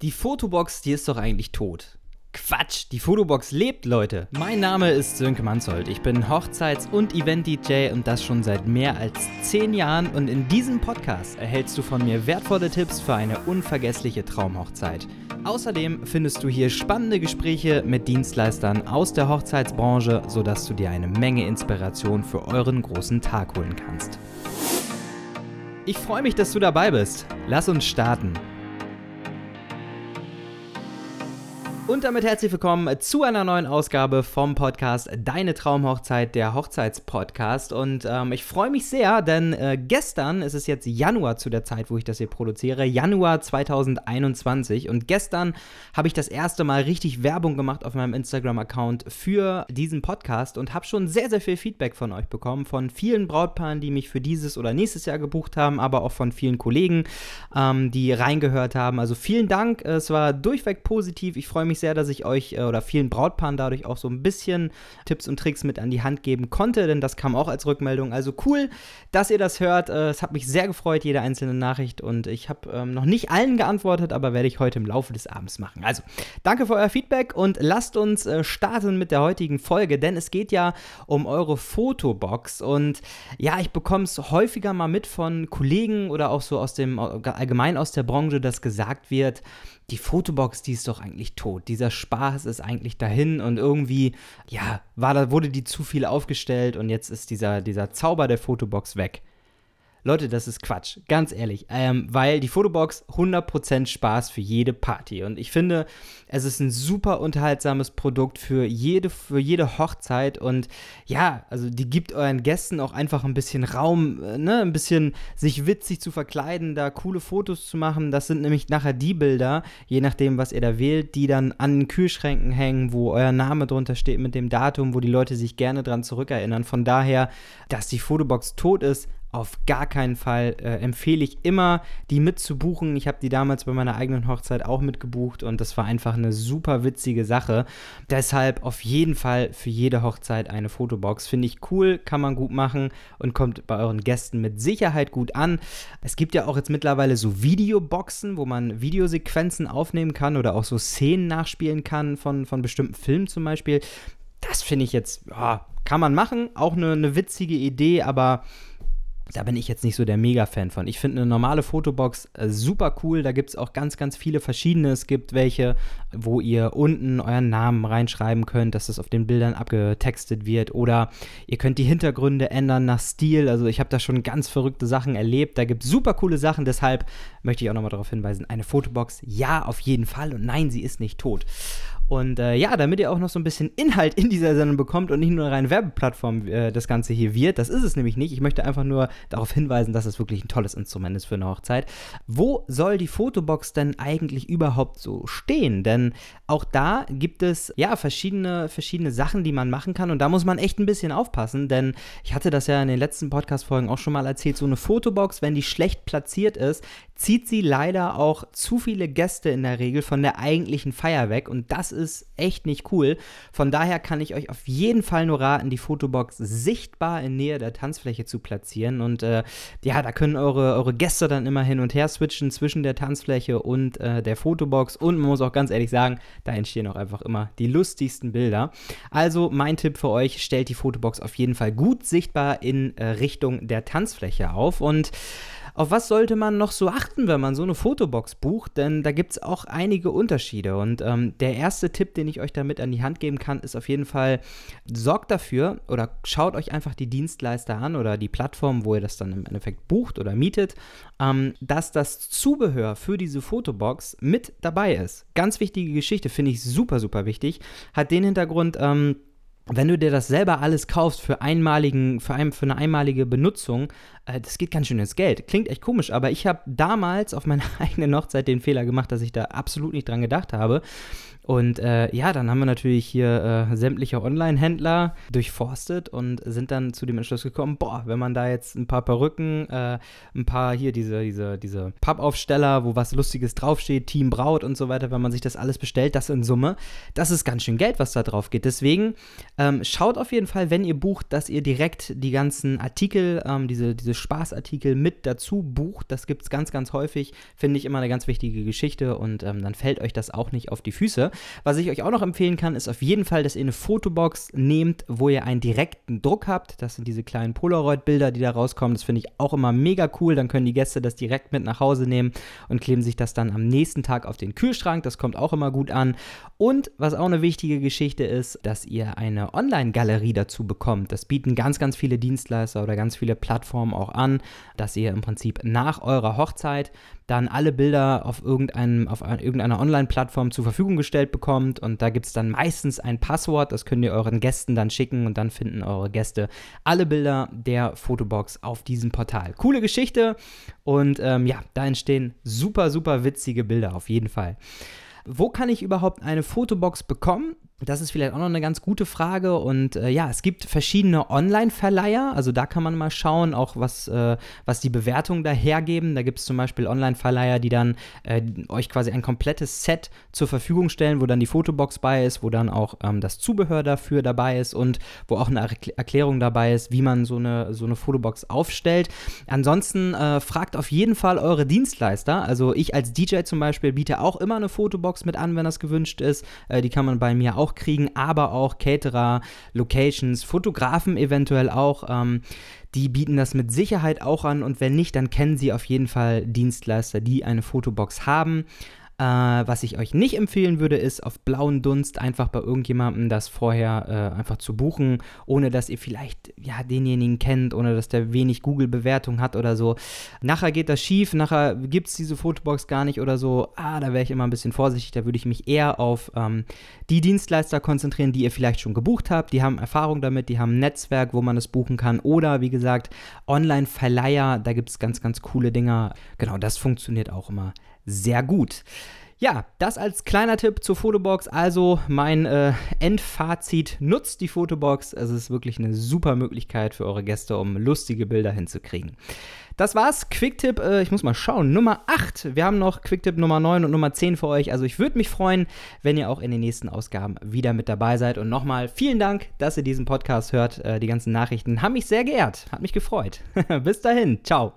Die Fotobox, die ist doch eigentlich tot. Quatsch, die Fotobox lebt, Leute. Mein Name ist Sönke Manzold. Ich bin Hochzeits- und Event-DJ und das schon seit mehr als 10 Jahren. Und in diesem Podcast erhältst du von mir wertvolle Tipps für eine unvergessliche Traumhochzeit. Außerdem findest du hier spannende Gespräche mit Dienstleistern aus der Hochzeitsbranche, sodass du dir eine Menge Inspiration für euren großen Tag holen kannst. Ich freue mich, dass du dabei bist. Lass uns starten. Und damit herzlich willkommen zu einer neuen Ausgabe vom Podcast Deine Traumhochzeit, der Hochzeitspodcast. Und ähm, ich freue mich sehr, denn äh, gestern, es ist jetzt Januar zu der Zeit, wo ich das hier produziere, Januar 2021. Und gestern habe ich das erste Mal richtig Werbung gemacht auf meinem Instagram-Account für diesen Podcast und habe schon sehr, sehr viel Feedback von euch bekommen, von vielen Brautpaaren, die mich für dieses oder nächstes Jahr gebucht haben, aber auch von vielen Kollegen, ähm, die reingehört haben. Also vielen Dank, es war durchweg positiv. Ich freue mich mich sehr, dass ich euch äh, oder vielen Brautpaaren dadurch auch so ein bisschen Tipps und Tricks mit an die Hand geben konnte, denn das kam auch als Rückmeldung. Also cool, dass ihr das hört. Äh, es hat mich sehr gefreut, jede einzelne Nachricht. Und ich habe ähm, noch nicht allen geantwortet, aber werde ich heute im Laufe des Abends machen. Also, danke für euer Feedback und lasst uns äh, starten mit der heutigen Folge, denn es geht ja um eure Fotobox. Und ja, ich bekomme es häufiger mal mit von Kollegen oder auch so aus dem allgemein aus der Branche, dass gesagt wird, die Fotobox, die ist doch eigentlich tot. Dieser Spaß ist eigentlich dahin und irgendwie, ja, war da, wurde die zu viel aufgestellt und jetzt ist dieser, dieser Zauber der Fotobox weg. Leute, das ist Quatsch, ganz ehrlich, ähm, weil die Fotobox 100% Spaß für jede Party und ich finde, es ist ein super unterhaltsames Produkt für jede, für jede Hochzeit und ja, also die gibt euren Gästen auch einfach ein bisschen Raum, äh, ne, ein bisschen sich witzig zu verkleiden, da coole Fotos zu machen. Das sind nämlich nachher die Bilder, je nachdem, was ihr da wählt, die dann an den Kühlschränken hängen, wo euer Name drunter steht mit dem Datum, wo die Leute sich gerne dran zurückerinnern. Von daher, dass die Fotobox tot ist, auf gar keinen Fall äh, empfehle ich immer, die mitzubuchen. Ich habe die damals bei meiner eigenen Hochzeit auch mitgebucht und das war einfach eine super witzige Sache. Deshalb auf jeden Fall für jede Hochzeit eine Fotobox. Finde ich cool, kann man gut machen und kommt bei euren Gästen mit Sicherheit gut an. Es gibt ja auch jetzt mittlerweile so Videoboxen, wo man Videosequenzen aufnehmen kann oder auch so Szenen nachspielen kann von, von bestimmten Filmen zum Beispiel. Das finde ich jetzt, ja, kann man machen. Auch eine, eine witzige Idee, aber da bin ich jetzt nicht so der Mega-Fan von. Ich finde eine normale Fotobox äh, super cool. Da gibt es auch ganz, ganz viele verschiedene. Es gibt welche, wo ihr unten euren Namen reinschreiben könnt, dass das auf den Bildern abgetextet wird. Oder ihr könnt die Hintergründe ändern nach Stil. Also ich habe da schon ganz verrückte Sachen erlebt. Da gibt es super coole Sachen. Deshalb möchte ich auch nochmal darauf hinweisen, eine Fotobox, ja, auf jeden Fall. Und nein, sie ist nicht tot. Und äh, ja, damit ihr auch noch so ein bisschen Inhalt in dieser Sendung bekommt und nicht nur eine reine Werbeplattform äh, das Ganze hier wird, das ist es nämlich nicht. Ich möchte einfach nur darauf hinweisen, dass es wirklich ein tolles Instrument ist für eine Hochzeit. Wo soll die Fotobox denn eigentlich überhaupt so stehen? Denn auch da gibt es ja verschiedene, verschiedene Sachen, die man machen kann und da muss man echt ein bisschen aufpassen, denn ich hatte das ja in den letzten Podcast-Folgen auch schon mal erzählt, so eine Fotobox, wenn die schlecht platziert ist, zieht sie leider auch zu viele Gäste in der Regel von der eigentlichen Feier weg und das ist echt nicht cool. Von daher kann ich euch auf jeden Fall nur raten, die Fotobox sichtbar in Nähe der Tanzfläche zu platzieren und äh, ja, da können eure, eure Gäste dann immer hin und her switchen zwischen der Tanzfläche und äh, der Fotobox und man muss auch ganz ehrlich sagen, da entstehen auch einfach immer die lustigsten Bilder. Also mein Tipp für euch, stellt die Fotobox auf jeden Fall gut sichtbar in äh, Richtung der Tanzfläche auf und auf was sollte man noch so achten, wenn man so eine Fotobox bucht? Denn da gibt es auch einige Unterschiede. Und ähm, der erste Tipp, den ich euch damit an die Hand geben kann, ist auf jeden Fall, sorgt dafür oder schaut euch einfach die Dienstleister an oder die Plattform, wo ihr das dann im Endeffekt bucht oder mietet, ähm, dass das Zubehör für diese Fotobox mit dabei ist. Ganz wichtige Geschichte, finde ich super, super wichtig. Hat den Hintergrund, ähm, wenn du dir das selber alles kaufst für, einmaligen, für, ein, für eine einmalige Benutzung, das geht ganz schön ins Geld. Klingt echt komisch, aber ich habe damals auf meiner eigenen Hochzeit den Fehler gemacht, dass ich da absolut nicht dran gedacht habe. Und äh, ja, dann haben wir natürlich hier äh, sämtliche Online-Händler durchforstet und sind dann zu dem Entschluss gekommen, boah, wenn man da jetzt ein paar Perücken, äh, ein paar hier diese, diese, diese Pappaufsteller, wo was Lustiges draufsteht, Team Braut und so weiter, wenn man sich das alles bestellt, das in Summe, das ist ganz schön Geld, was da drauf geht. Deswegen ähm, schaut auf jeden Fall, wenn ihr bucht, dass ihr direkt die ganzen Artikel, ähm, diese, diese Spaßartikel mit dazu bucht. Das gibt es ganz, ganz häufig. Finde ich immer eine ganz wichtige Geschichte und ähm, dann fällt euch das auch nicht auf die Füße. Was ich euch auch noch empfehlen kann, ist auf jeden Fall, dass ihr eine Fotobox nehmt, wo ihr einen direkten Druck habt. Das sind diese kleinen Polaroid-Bilder, die da rauskommen. Das finde ich auch immer mega cool. Dann können die Gäste das direkt mit nach Hause nehmen und kleben sich das dann am nächsten Tag auf den Kühlschrank. Das kommt auch immer gut an. Und was auch eine wichtige Geschichte ist, dass ihr eine Online-Galerie dazu bekommt. Das bieten ganz, ganz viele Dienstleister oder ganz viele Plattformen auch an, dass ihr im Prinzip nach eurer Hochzeit dann alle Bilder auf, irgendeinem, auf irgendeiner Online-Plattform zur Verfügung gestellt bekommt. Und da gibt es dann meistens ein Passwort, das könnt ihr euren Gästen dann schicken und dann finden eure Gäste alle Bilder der Fotobox auf diesem Portal. Coole Geschichte und ähm, ja, da entstehen super, super witzige Bilder auf jeden Fall. Wo kann ich überhaupt eine Fotobox bekommen? Das ist vielleicht auch noch eine ganz gute Frage. Und äh, ja, es gibt verschiedene Online-Verleiher. Also da kann man mal schauen, auch was, äh, was die Bewertungen da hergeben. Da gibt es zum Beispiel Online-Verleiher, die dann äh, euch quasi ein komplettes Set zur Verfügung stellen, wo dann die Fotobox bei ist, wo dann auch ähm, das Zubehör dafür dabei ist und wo auch eine Erklärung dabei ist, wie man so eine, so eine Fotobox aufstellt. Ansonsten äh, fragt auf jeden Fall eure Dienstleister. Also ich als DJ zum Beispiel biete auch immer eine Fotobox mit an, wenn das gewünscht ist. Äh, die kann man bei mir auch auch kriegen, aber auch Caterer, Locations, Fotografen eventuell auch. Ähm, die bieten das mit Sicherheit auch an und wenn nicht, dann kennen sie auf jeden Fall Dienstleister, die eine Fotobox haben. Äh, was ich euch nicht empfehlen würde, ist auf blauen Dunst einfach bei irgendjemandem das vorher äh, einfach zu buchen, ohne dass ihr vielleicht ja denjenigen kennt, ohne dass der wenig Google-Bewertung hat oder so. Nachher geht das schief, nachher gibt es diese Fotobox gar nicht oder so. Ah, da wäre ich immer ein bisschen vorsichtig. Da würde ich mich eher auf ähm, die Dienstleister konzentrieren, die ihr vielleicht schon gebucht habt. Die haben Erfahrung damit, die haben ein Netzwerk, wo man es buchen kann. Oder wie gesagt, Online-Verleiher, da gibt es ganz, ganz coole Dinger. Genau, das funktioniert auch immer sehr gut. Ja, das als kleiner Tipp zur Fotobox. Also mein äh, Endfazit, nutzt die Fotobox. Es ist wirklich eine super Möglichkeit für eure Gäste, um lustige Bilder hinzukriegen. Das war's. Quicktip, äh, ich muss mal schauen. Nummer 8. Wir haben noch Quicktip Nummer 9 und Nummer 10 für euch. Also ich würde mich freuen, wenn ihr auch in den nächsten Ausgaben wieder mit dabei seid. Und nochmal vielen Dank, dass ihr diesen Podcast hört. Äh, die ganzen Nachrichten haben mich sehr geehrt. Hat mich gefreut. Bis dahin. Ciao.